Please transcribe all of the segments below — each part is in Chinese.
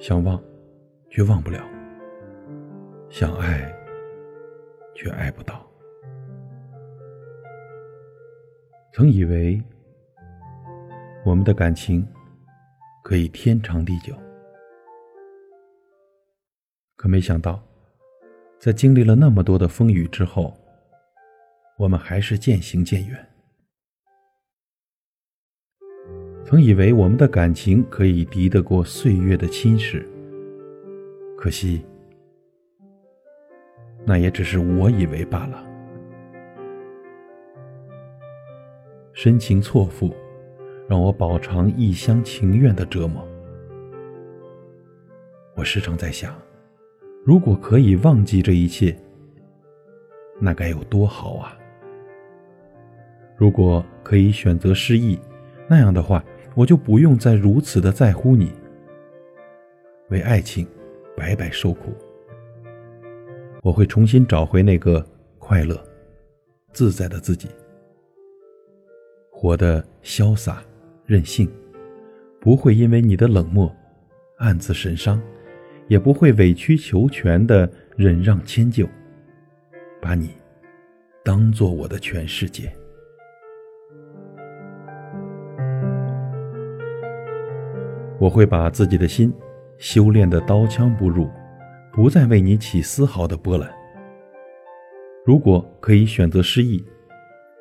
想忘，却忘不了；想爱，却爱不到。曾以为我们的感情可以天长地久，可没想到，在经历了那么多的风雨之后，我们还是渐行渐远。曾以为我们的感情可以敌得过岁月的侵蚀，可惜，那也只是我以为罢了。深情错付，让我饱尝一厢情愿的折磨。我时常在想，如果可以忘记这一切，那该有多好啊！如果可以选择失忆，那样的话。我就不用再如此的在乎你，为爱情白白受苦。我会重新找回那个快乐、自在的自己，活得潇洒任性，不会因为你的冷漠暗自神伤，也不会委曲求全的忍让迁就，把你当做我的全世界。我会把自己的心修炼的刀枪不入，不再为你起丝毫的波澜。如果可以选择失忆，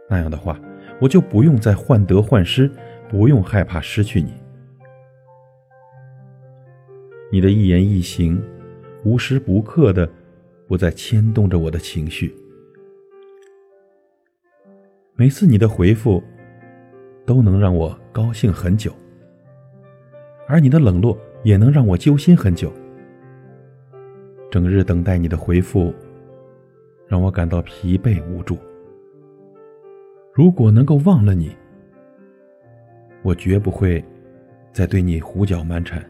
那样的话，我就不用再患得患失，不用害怕失去你。你的一言一行，无时不刻的不再牵动着我的情绪。每次你的回复，都能让我高兴很久。而你的冷落也能让我揪心很久，整日等待你的回复，让我感到疲惫无助。如果能够忘了你，我绝不会再对你胡搅蛮缠。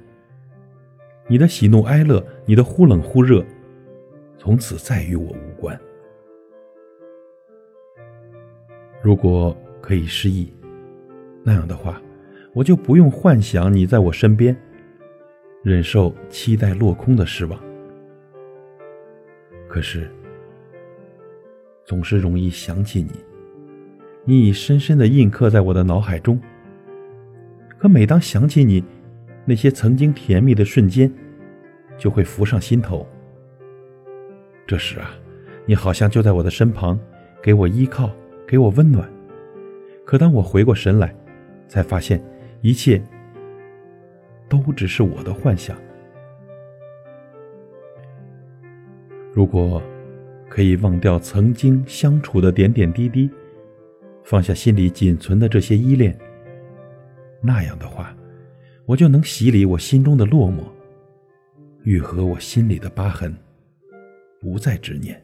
你的喜怒哀乐，你的忽冷忽热，从此再与我无关。如果可以失忆，那样的话。我就不用幻想你在我身边，忍受期待落空的失望。可是，总是容易想起你，你已深深的印刻在我的脑海中。可每当想起你，那些曾经甜蜜的瞬间，就会浮上心头。这时啊，你好像就在我的身旁，给我依靠，给我温暖。可当我回过神来，才发现。一切都只是我的幻想。如果可以忘掉曾经相处的点点滴滴，放下心里仅存的这些依恋，那样的话，我就能洗礼我心中的落寞，愈合我心里的疤痕，不再执念。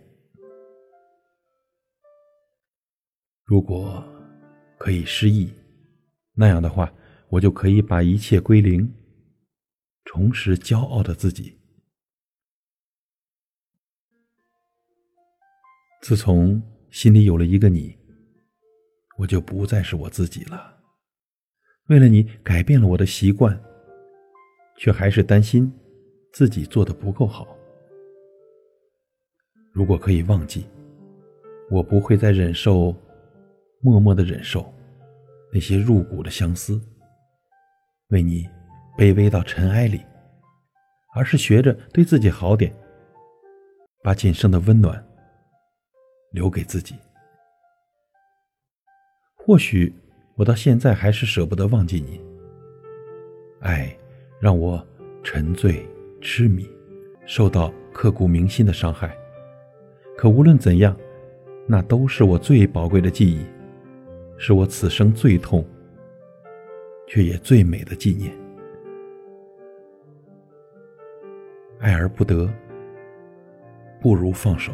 如果可以失忆，那样的话。我就可以把一切归零，重拾骄傲的自己。自从心里有了一个你，我就不再是我自己了。为了你，改变了我的习惯，却还是担心自己做的不够好。如果可以忘记，我不会再忍受，默默的忍受那些入骨的相思。为你卑微到尘埃里，而是学着对自己好点，把仅剩的温暖留给自己。或许我到现在还是舍不得忘记你，爱让我沉醉痴迷，受到刻骨铭心的伤害。可无论怎样，那都是我最宝贵的记忆，是我此生最痛。却也最美的纪念。爱而不得，不如放手。